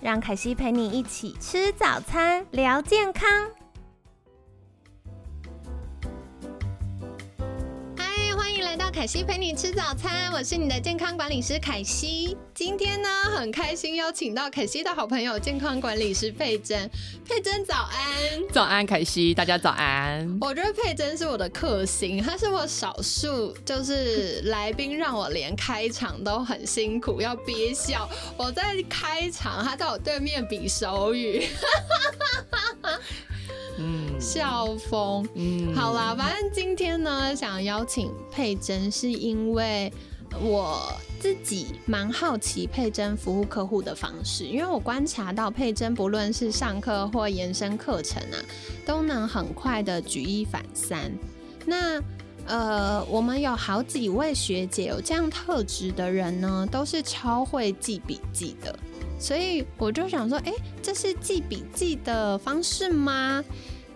让凯西陪你一起吃早餐，聊健康。凯西陪你吃早餐，我是你的健康管理师凯西。今天呢，很开心邀请到凯西的好朋友健康管理师佩珍。佩珍早安，早安，凯西，大家早安。我觉得佩珍是我的克星，她是我少数就是来宾让我连开场都很辛苦要憋笑。我在开场，她在我对面比手语。嗯，笑疯。嗯，好啦，反正今天呢，想邀请佩珍，是因为我自己蛮好奇佩珍服务客户的方式，因为我观察到佩珍不论是上课或延伸课程啊，都能很快的举一反三。那呃，我们有好几位学姐有这样特质的人呢，都是超会记笔记的。所以我就想说，哎，这是记笔记的方式吗？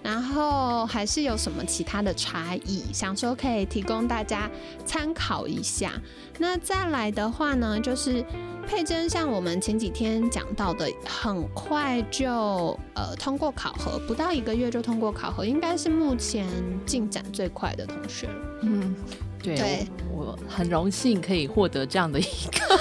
然后还是有什么其他的差异？想说可以提供大家参考一下。那再来的话呢，就是佩珍，像我们前几天讲到的，很快就呃通过考核，不到一个月就通过考核，应该是目前进展最快的同学了。嗯，对，我很荣幸可以获得这样的一个。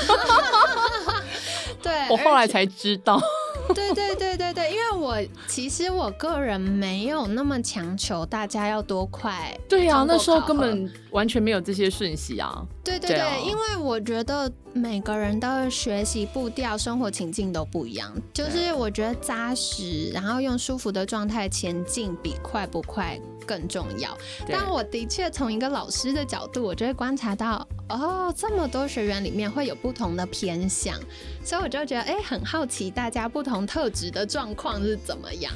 对，我后来才知道。对对对对对，因为我其实我个人没有那么强求大家要多快。对呀，那时候根本完全没有这些讯息啊。对对对，因为我觉得每个人的学习步调、生活情境都不一样，就是我觉得扎实，然后用舒服的状态前进，比快不快。更重要，但我的确从一个老师的角度，我就会观察到，哦，这么多学员里面会有不同的偏向，所以我就觉得，哎，很好奇大家不同特质的状况是怎么样。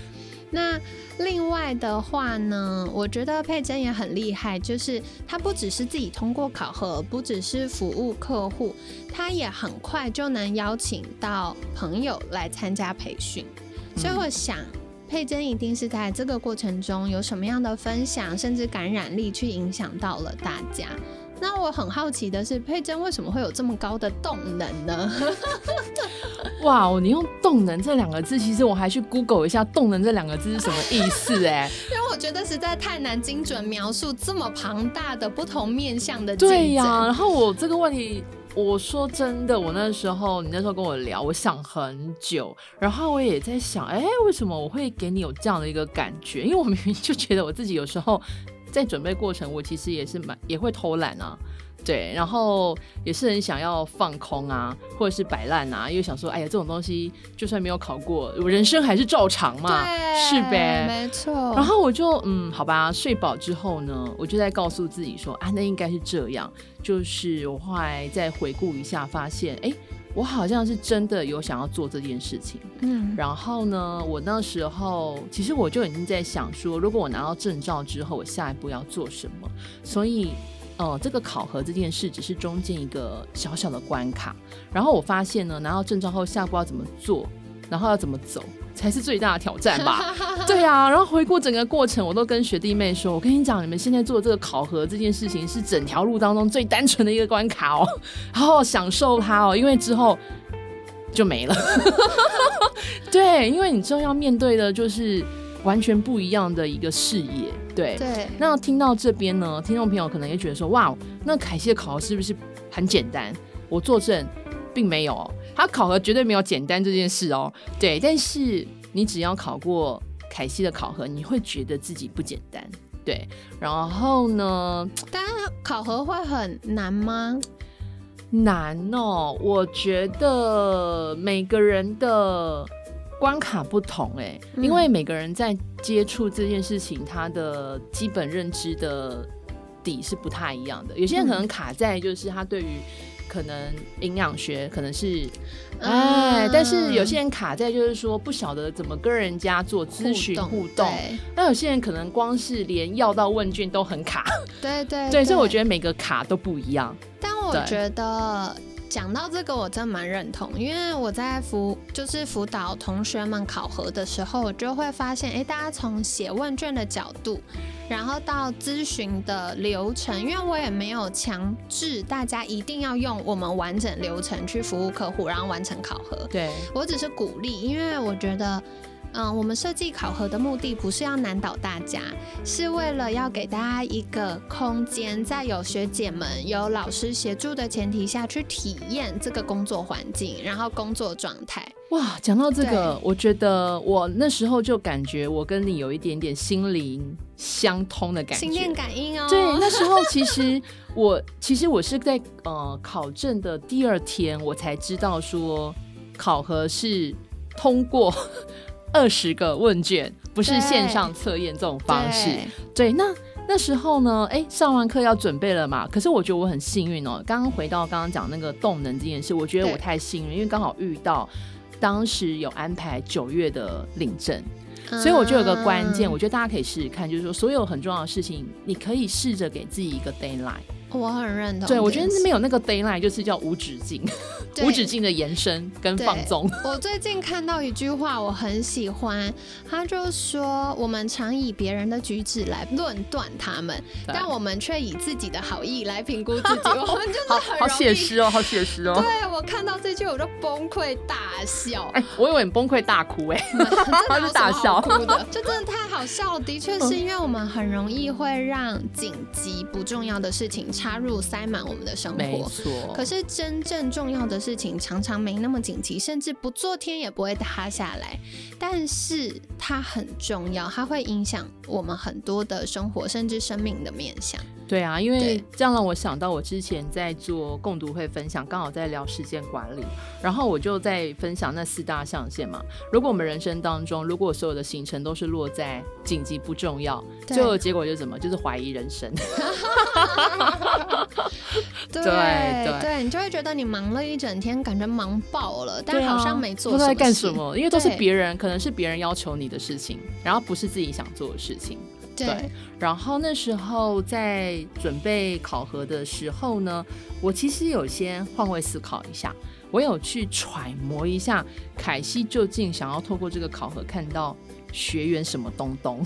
那另外的话呢，我觉得佩珍也很厉害，就是她不只是自己通过考核，不只是服务客户，她也很快就能邀请到朋友来参加培训，所以我想。佩珍一定是在这个过程中有什么样的分享，甚至感染力去影响到了大家。那我很好奇的是，佩珍为什么会有这么高的动能呢？哇哦，你用“动能”这两个字，其实我还去 Google 一下“动能”这两个字是什么意思哎，因为我觉得实在太难精准描述这么庞大的不同面向的。对呀，然后我这个问题。我说真的，我那时候你那时候跟我聊，我想很久，然后我也在想，哎，为什么我会给你有这样的一个感觉？因为我明明就觉得我自己有时候在准备过程，我其实也是蛮也会偷懒啊。对，然后也是很想要放空啊，或者是摆烂啊，因为想说，哎呀，这种东西就算没有考过，我人生还是照常嘛，是呗？没错。然后我就嗯，好吧，睡饱之后呢，我就在告诉自己说，啊，那应该是这样。就是我后来再回顾一下，发现，哎，我好像是真的有想要做这件事情。嗯。然后呢，我那时候其实我就已经在想说，如果我拿到证照之后，我下一步要做什么？所以。呃，这个考核这件事只是中间一个小小的关卡，然后我发现呢，拿到证照后下一步要怎么做，然后要怎么走，才是最大的挑战吧？对啊，然后回顾整个过程，我都跟学弟妹说，我跟你讲，你们现在做这个考核这件事情是整条路当中最单纯的一个关卡哦，好好享受它哦，因为之后就没了。对，因为你之后要面对的就是完全不一样的一个视野。对对，那听到这边呢，听众朋友可能也觉得说，哇，那凯西的考核是不是很简单？我作证，并没有，他考核绝对没有简单这件事哦。对，但是你只要考过凯西的考核，你会觉得自己不简单。对，然后呢？但考核会很难吗？难哦，我觉得每个人的。关卡不同哎，因为每个人在接触这件事情，他的基本认知的底是不太一样的。有些人可能卡在就是他对于可能营养学，可能是哎，但是有些人卡在就是说不晓得怎么跟人家做咨询互动，那有些人可能光是连要到问卷都很卡，对对 对，所以我觉得每个卡都不一样。但我觉得。讲到这个，我真的蛮认同，因为我在辅就是辅导同学们考核的时候，我就会发现，哎，大家从写问卷的角度，然后到咨询的流程，因为我也没有强制大家一定要用我们完整流程去服务客户，然后完成考核。对我只是鼓励，因为我觉得。嗯，我们设计考核的目的不是要难倒大家，是为了要给大家一个空间，在有学姐们、有老师协助的前提下去体验这个工作环境，然后工作状态。哇，讲到这个，我觉得我那时候就感觉我跟你有一点点心灵相通的感觉，心电感应哦。对，那时候其实我其实我是在呃考证的第二天，我才知道说考核是通过。二十个问卷不是线上测验这种方式，对，那那时候呢，哎，上完课要准备了嘛？可是我觉得我很幸运哦。刚刚回到刚刚讲那个动能这件事，我觉得我太幸运，因为刚好遇到当时有安排九月的领证，所以我就有个关键，我觉得大家可以试试看，就是说所有很重要的事情，你可以试着给自己一个 d a y l i n e 我很认同。对，我觉得那边有那个 d a y l i n e 就是叫无止境，无止境的延伸跟放纵。我最近看到一句话，我很喜欢，他就说：“我们常以别人的举止来论断他们，但我们却以自己的好意来评估自己。”我们就是很好写实哦，好写实哦。对我看到这句，我就崩溃大笑。哎，我以为你崩溃大哭哎 他是大笑哭的，就真的太好笑了。的确是因为我们很容易会让紧急不重要的事情。插入塞满我们的生活，没错。可是真正重要的事情常常没那么紧急，甚至不做天也不会塌下来。但是它很重要，它会影响我们很多的生活，甚至生命的面向。对啊，因为这样让我想到我之前在做共读会分享，刚好在聊时间管理，然后我就在分享那四大象限嘛。如果我们人生当中，如果所有的行程都是落在紧急不重要，最后结果就是什么？就是怀疑人生。对对对，你就会觉得你忙了一整天，感觉忙爆了，但好像没做，在干什么，因为都是别人，可能是别人要求你的事情，然后不是自己想做的事情。对，然后那时候在准备考核的时候呢，我其实有先换位思考一下，我有去揣摩一下凯西究竟想要透过这个考核看到学员什么东东。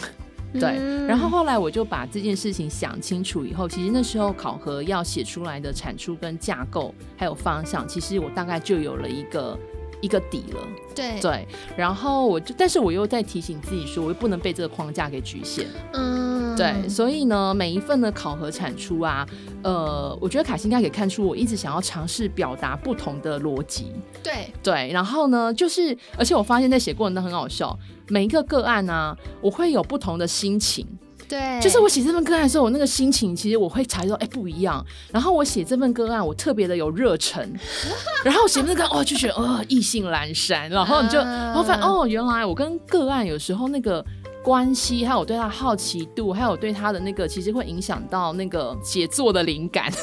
对，然后后来我就把这件事情想清楚以后，其实那时候考核要写出来的产出跟架构还有方向，其实我大概就有了一个一个底了。对对，然后我就，但是我又在提醒自己说，我又不能被这个框架给局限。嗯，对，所以呢，每一份的考核产出啊，呃，我觉得凯西应该可以看出，我一直想要尝试表达不同的逻辑。对对，然后呢，就是而且我发现，在写过程都很好笑。每一个个案呢，我会有不同的心情。对，就是我写这份个案的时候，我那个心情其实我会察觉到，哎，不一样。然后我写这份个案，我特别的有热忱。然后写那个哦，就觉得哦，意兴阑珊。然后你就，然后发现哦，原来我跟个案有时候那个关系，还有我对他好奇度，还有我对他的那个，其实会影响到那个写作的灵感。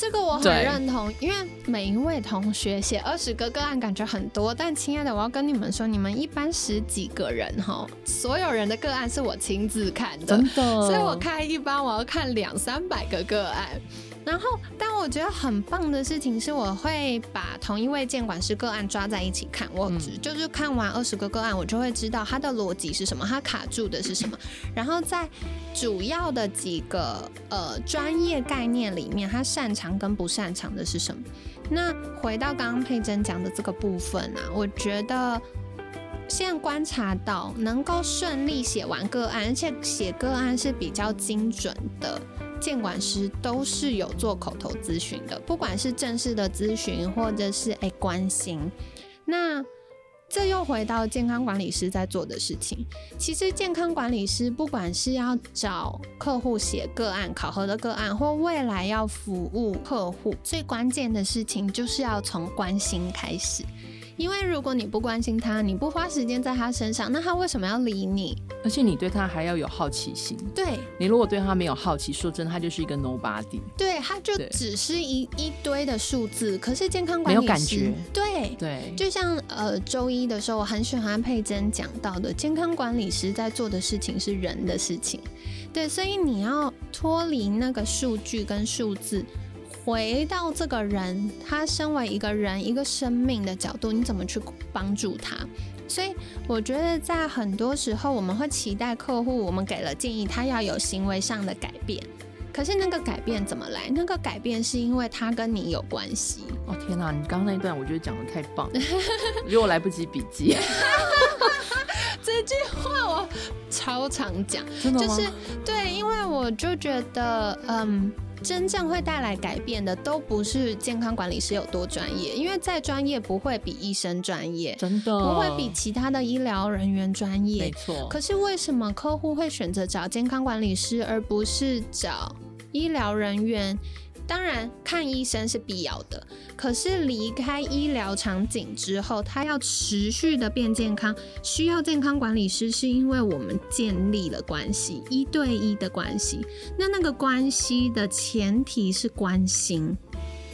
这个我很认同，因为每一位同学写二十个个案感觉很多，但亲爱的，我要跟你们说，你们一般十几个人哈，所有人的个案是我亲自看的，真的，所以我看一般我要看两三百个个案。然后，但我觉得很棒的事情是，我会把同一位监管师个案抓在一起看。我就是看完二十个个案，我就会知道他的逻辑是什么，他卡住的是什么。然后在主要的几个呃专业概念里面，他擅长跟不擅长的是什么？那回到刚刚佩珍讲的这个部分啊，我觉得现在观察到能够顺利写完个案，而且写个案是比较精准的。监管师都是有做口头咨询的，不管是正式的咨询，或者是诶关心。那这又回到健康管理师在做的事情。其实健康管理师不管是要找客户写个案、考核的个案，或未来要服务客户，最关键的事情就是要从关心开始。因为如果你不关心他，你不花时间在他身上，那他为什么要理你？而且你对他还要有好奇心。对你如果对他没有好奇，说真的，他就是一个 nobody。对，他就只是一一堆的数字。可是健康管理没有感觉对。对，就像呃周一的时候，我很喜欢佩珍讲到的，健康管理师在做的事情是人的事情，对，所以你要脱离那个数据跟数字，回到这个人，他身为一个人一个生命的角度，你怎么去帮助他？所以我觉得在很多时候，我们会期待客户，我们给了建议，他要有行为上的改变。可是那个改变怎么来？那个改变是因为他跟你有关系。哦天哪，你刚刚那一段我觉得讲的太棒了，我觉得我来不及笔记，这句话我超常讲，真的吗？就是对，因为我就觉得，嗯，真正会带来改变的都不是健康管理师有多专业，因为再专业不会比医生专业，真的不会比其他的医疗人员专业没业。错，可是为什么客户会选择找健康管理师，而不是找医疗人员？当然，看医生是必要的，可是离开医疗场景之后，他要持续的变健康，需要健康管理师，是因为我们建立了关系，一对一的关系。那那个关系的前提是关心，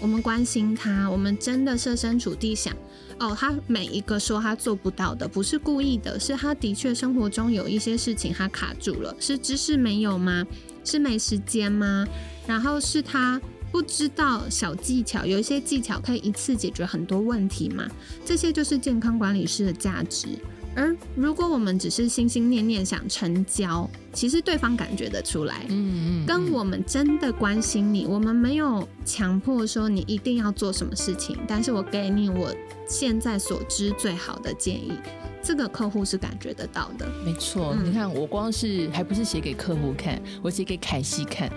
我们关心他，我们真的设身处地想。哦，他每一个说他做不到的，不是故意的，是他的确生活中有一些事情他卡住了，是知识没有吗？是没时间吗？然后是他不知道小技巧，有一些技巧可以一次解决很多问题嘛？这些就是健康管理师的价值。而如果我们只是心心念念想成交，其实对方感觉得出来，嗯嗯，跟我们真的关心你，我们没有强迫说你一定要做什么事情，但是我给你我现在所知最好的建议，这个客户是感觉得到的。没错，嗯你看我光是还不是写给客户看，我写给凯西看。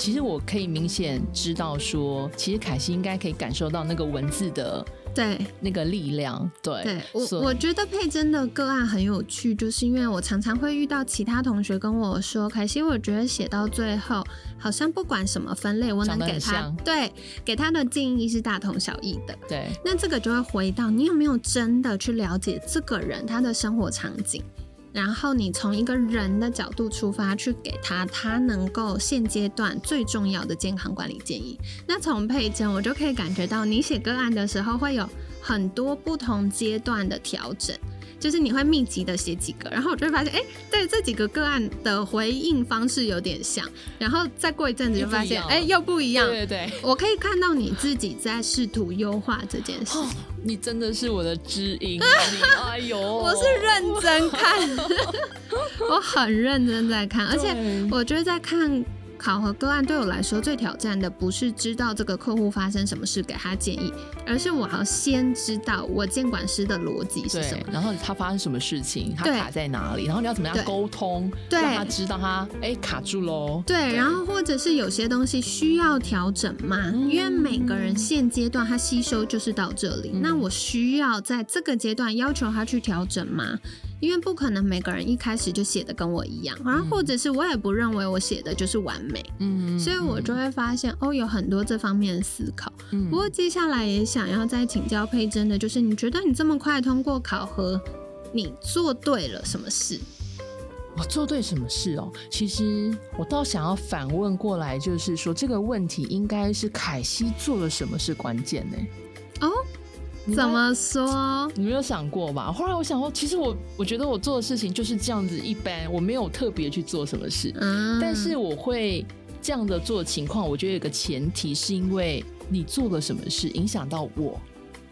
其实我可以明显知道说，其实凯西应该可以感受到那个文字的对那个力量。对，对，我我觉得佩珍的个案很有趣，就是因为我常常会遇到其他同学跟我说，凯西，我觉得写到最后，好像不管什么分类，我能给他对给他的建议是大同小异的。对，那这个就会回到你有没有真的去了解这个人他的生活场景，然后你从一个人的角度出发去给他他能够现阶段最重要的健康管理建议。那从佩珍我就可以感觉到，你写个案的时候会有很多不同阶段的调整。就是你会密集的写几个，然后我就会发现，哎、对这几个个案的回应方式有点像，然后再过一阵子就发现，哎、又不一样。对对对。我可以看到你自己在试图优化这件事。哦，你真的是我的知音，哎呦，我是认真看，我很认真在看，而且我觉得在看考核个案对我来说最挑战的不是知道这个客户发生什么事给他建议，而是我要先知道我监管师的逻辑是什么。，然后他发生什么事情，他卡在哪里，然后你要怎么样沟通，让他知道他哎卡住喽。对，然后或者是有些东西需要调整嘛，因为每个人现阶段他吸收就是到这里，嗯那我需要在这个阶段要求他去调整吗？因为不可能每个人一开始就写的跟我一样，然后或者是我也不认为我写的就是完美，嗯所以我就会发现哦，有很多这方面的思考。嗯不过接下来也想要再请教佩珍的，就是你觉得你这么快通过考核，你做对了什么事？我做对什么事哦？其实我倒想要反问过来，就是说这个问题应该是凯西做了什么是关键呢？怎么说？你没有想过吧？后来我想说，其实我我觉得我做的事情就是这样子一般，我没有特别去做什么事，嗯，但是我会这样的做情况，我觉得有个前提是因为你做了什么事影响到我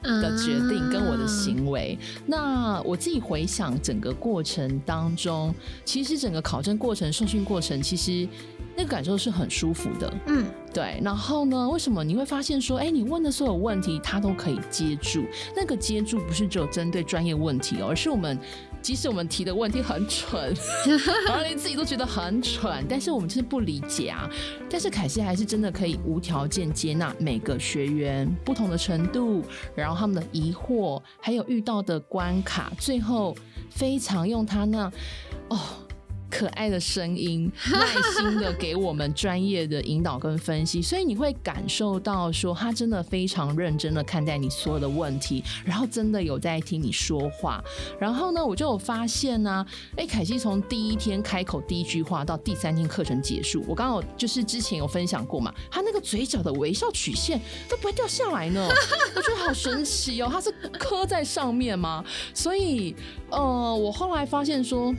的决定跟我的嗯行为。那我自己回想整个过程当中，其实整个考证过程、受训过程，其实那个感受是很舒服的。嗯，对，然后呢？为什么你会发现说，哎，你问的所有问题，他都可以接住？那个接住不是只有针对专业问题哦，而是我们即使我们提的问题很蠢，然后连自己都觉得很蠢，但是我们就是不理解啊。但是凯西还是真的可以无条件接纳每个学员不同的程度，然后他们的疑惑，还有遇到的关卡，最后非常用他那哦。可爱的声音，耐心的给我们专业的引导跟分析，所以你会感受到说他真的非常认真的看待你所有的问题，然后真的有在听你说话。然后呢，我就有发现呢，哎，凯西从第一天开口第一句话到第三天课程结束，我刚好就是之前有分享过嘛，他那个嘴角的微笑曲线都不会掉下来呢，我觉得好神奇哦，他是磕在上面吗？所以，呃，我后来发现说。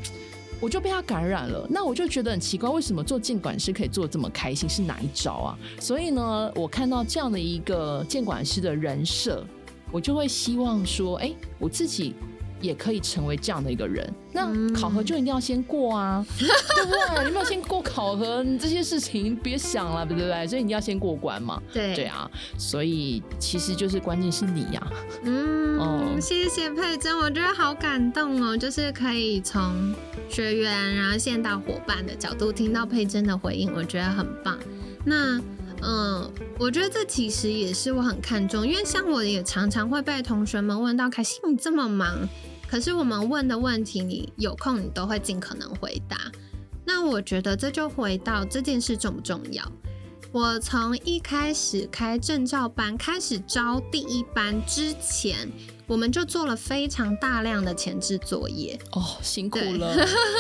我就被他感染了，那我就觉得很奇怪，为什么做监管师可以做的这么开心？是哪一招啊？所以呢，我看到这样的一个监管师的人设，我就会希望说，哎，我自己。也可以成为这样的一个人，那考核就一定要先过啊，对不对？你没有先过考核，你这些事情别想了，对不对？所以你要先过关嘛。对对啊，所以其实就是关键是你呀。嗯，谢谢佩珍，我觉得好感动哦，就是可以从学员，然后现到伙伴的角度听到佩珍的回应，我觉得很棒。那。嗯，我觉得这其实也是我很看重，因为像我也常常会被同学们问到：“凯西，你这么忙，可是我们问的问题，你有空你都会尽可能回答。”那我觉得这就回到这件事重不重要。我从一开始开证照班，开始招第一班之前。我们就做了非常大量的前置作业哦，辛苦了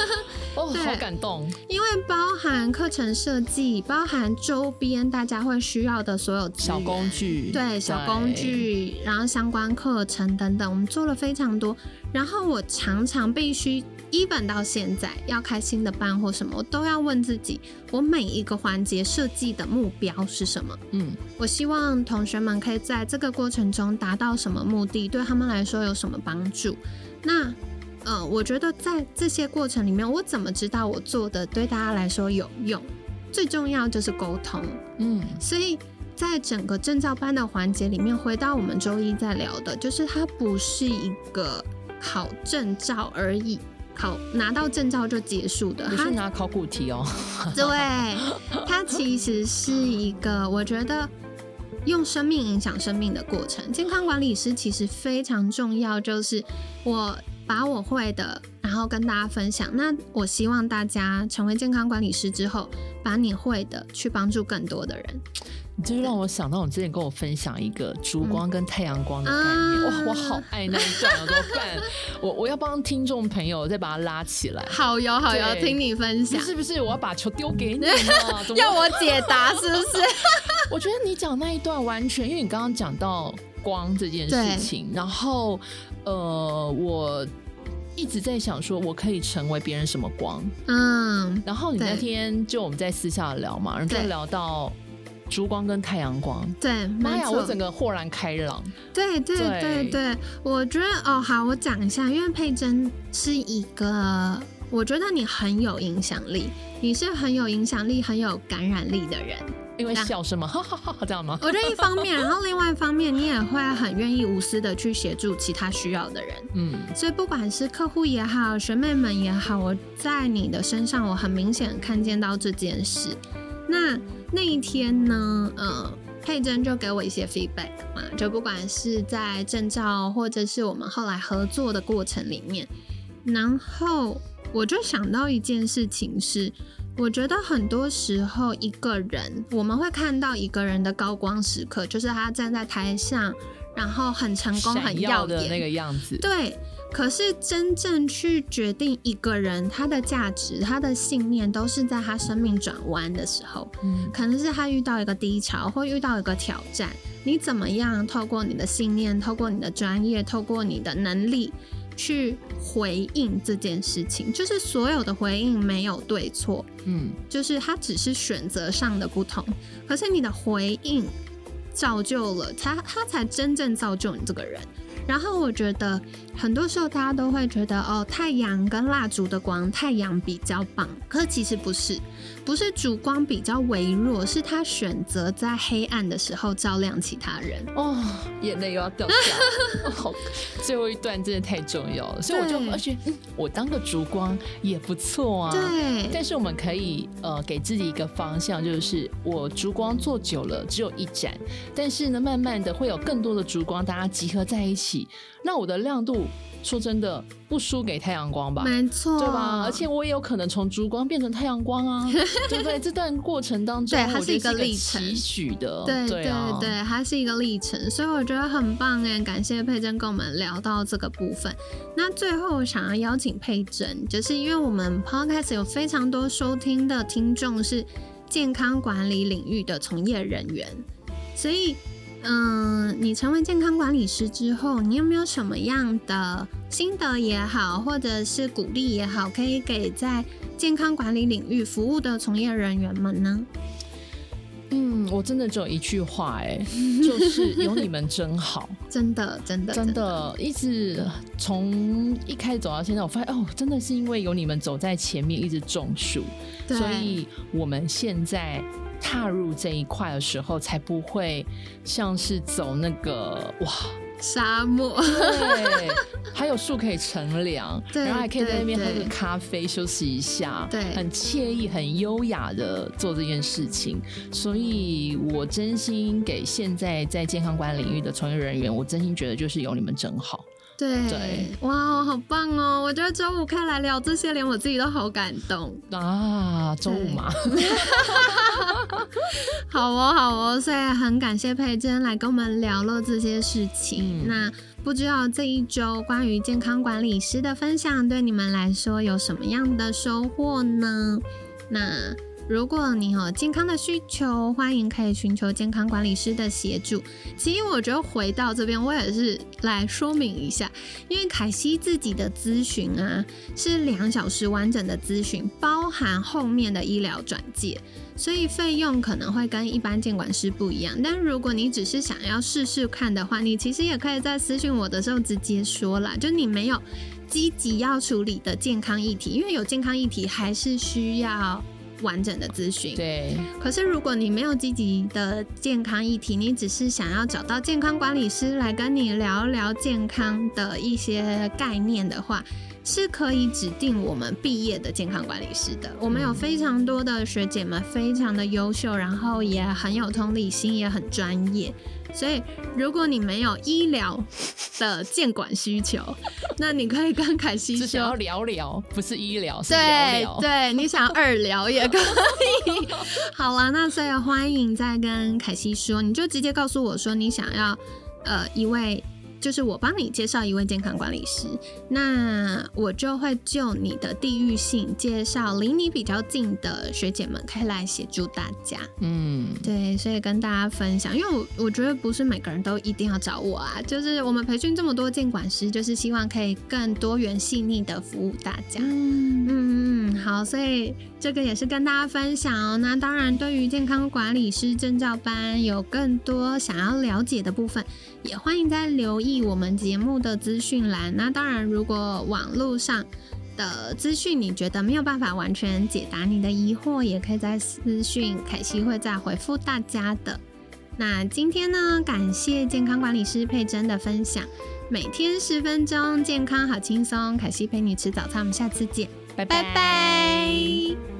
哦，好感动。因为包含课程设计，包含周边大家会需要的所有小工具，对小工具，然后相关课程等等，我们做了非常多。然后我常常必须。一本到现在要开新的班或什么，我都要问自己，我每一个环节设计的目标是什么？嗯，我希望同学们可以在这个过程中达到什么目的，对他们来说有什么帮助？那，呃，我觉得在这些过程里面，我怎么知道我做的对大家来说有用？最重要就是沟通。嗯，所以在整个证照班的环节里面，回到我们周一在聊的，就是它不是一个考证照而已。考拿到证照就结束的，不是拿考古题哦。对，它其实是一个我觉得用生命影响生命的过程。健康管理师其实非常重要，就是我把我会的，然后跟大家分享。那我希望大家成为健康管理师之后，把你会的去帮助更多的人。就让我想到你之前跟我分享一个烛光跟太阳光的概念，哇，我好爱那一段，怎么办？我我要帮听众朋友再把它拉起来。好哟好哟，听你分享。是不是我要把球丢给你？要我解答是不是？我觉得你讲那一段完全，因为你刚刚讲到光这件事情，然后呃，我一直在想说，我可以成为别人什么光？嗯，然后你那天就我们在私下聊嘛，然后就聊到。烛光跟太阳光，对，妈呀，我整个豁然开朗。对对对对，我觉得哦，好，我讲一下，因为佩珍是一个，我觉得你很有影响力，你是很有影响力、很有感染力的人。因为笑是吗？哈哈哈，这样吗？我觉得一方面，然后另外一方面，你也会很愿意无私的去协助其他需要的人。嗯，所以不管是客户也好，学妹们也好，我在你的身上，我很明显看见到这件事。那那一天呢，呃，佩珍就给我一些 feedback 嘛，就不管是在证照或者是我们后来合作的过程里面，然后我就想到一件事情是，我觉得很多时候一个人我们会看到一个人的高光时刻，就是他站在台上，然后很成功、很耀眼的那个样子，对。可是真正去决定一个人他的价值、他的信念，都是在他生命转弯的时候。嗯，可能是他遇到一个低潮，或遇到一个挑战。你怎么样透过你的信念、透过你的专业、透过你的能力去回应这件事情？就是所有的回应没有对错，嗯，就是他只是选择上的不同。可是你的回应造就了他，他才真正造就你这个人。然后我觉得很多时候大家都会觉得哦，太阳跟蜡烛的光，太阳比较棒。可其实不是，不是烛光比较微弱，是他选择在黑暗的时候照亮其他人。哦，眼泪又要掉下来。好，最后一段真的太重要了，所以我就而且嗯，我当个烛光也不错啊。对。但是我们可以呃给自己一个方向，就是我烛光做久了只有一盏，但是呢，慢慢的会有更多的烛光，大家集合在一起。那我的亮度说真的不输给太阳光吧？没错，对吧？而且我也有可能从烛光变成太阳光啊，对不对？这段过程当中，对，它是一个历程，期许的，对对对，它是一个历程，所以我觉得很棒哎，感谢佩珍跟我们聊到这个部分。那最后想要邀请佩珍，就是因为我们 podcast 有非常多收听的听众是健康管理领域的从业人员，所以。嗯，你成为健康管理师之后，你有没有什么样的心得也好，或者是鼓励也好，可以给在健康管理领域服务的从业人员们呢？嗯，我真的只有一句话，哎，就是有你们真好，真的，真的，真的，一直从一开始走到现在，我发现哦，真的是因为有你们走在前面，一直种树，所以我们现在。踏入这一块的时候，才不会像是走那个哇沙漠，对，还有树可以乘凉，然后还可以在那边喝个咖啡休息一下，对，很惬意、很优雅的做这件事情。所以我真心给现在在健康管理领域的从业人员，我真心觉得就是有你们真好。对，哇，好棒哦！我觉得周五可以来聊这些，连我自己都好感动啊！周五嘛，好哦，好哦，所以很感谢佩珍来跟我们聊了这些事情。那不知道这一周关于健康管理师的分享，对你们来说有什么样的收获呢？那。如果你有健康的需求，欢迎可以寻求健康管理师的协助。其实我觉得回到这边，我也是来说明一下，因为凯西自己的咨询啊是两小时完整的咨询，包含后面的医疗转介，所以费用可能会跟一般监管师不一样。但如果你只是想要试试看的话，你其实也可以在私讯我的时候直接说啦，就你没有积极要处理的健康议题，因为有健康议题还是需要。完整的咨询，对。可是如果你没有积极的健康议题，你只是想要找到健康管理师来跟你聊聊健康的一些概念的话，是可以指定我们毕业的健康管理师的。我们有非常多的学姐们，非常的优秀，然后也很有同理心，也很专业。所以，如果你没有医疗的监管需求，那你可以跟凯西说，想要聊聊，不是医疗，是聊聊。对，你想二聊也可以。好了，那所以欢迎再跟凯西说，你就直接告诉我说你想要呃一位。就是我帮你介绍一位健康管理师，那我就会就你的地域性介绍离你比较近的学姐们，可以来协助大家。嗯，对，所以跟大家分享，因为我我觉得不是每个人都一定要找我啊，就是我们培训这么多监管师，就是希望可以更多元细腻的服务大家。嗯嗯，好，所以这个也是跟大家分享哦。那当然，对于健康管理师证照班有更多想要了解的部分，也欢迎在留意。我们节目的资讯栏，那当然，如果网络上的资讯你觉得没有办法完全解答你的疑惑，也可以在私讯凯西会再回复大家的。那今天呢，感谢健康管理师佩珍的分享，每天十分钟，健康好轻松，凯西陪你吃早餐，我们下次见，拜拜。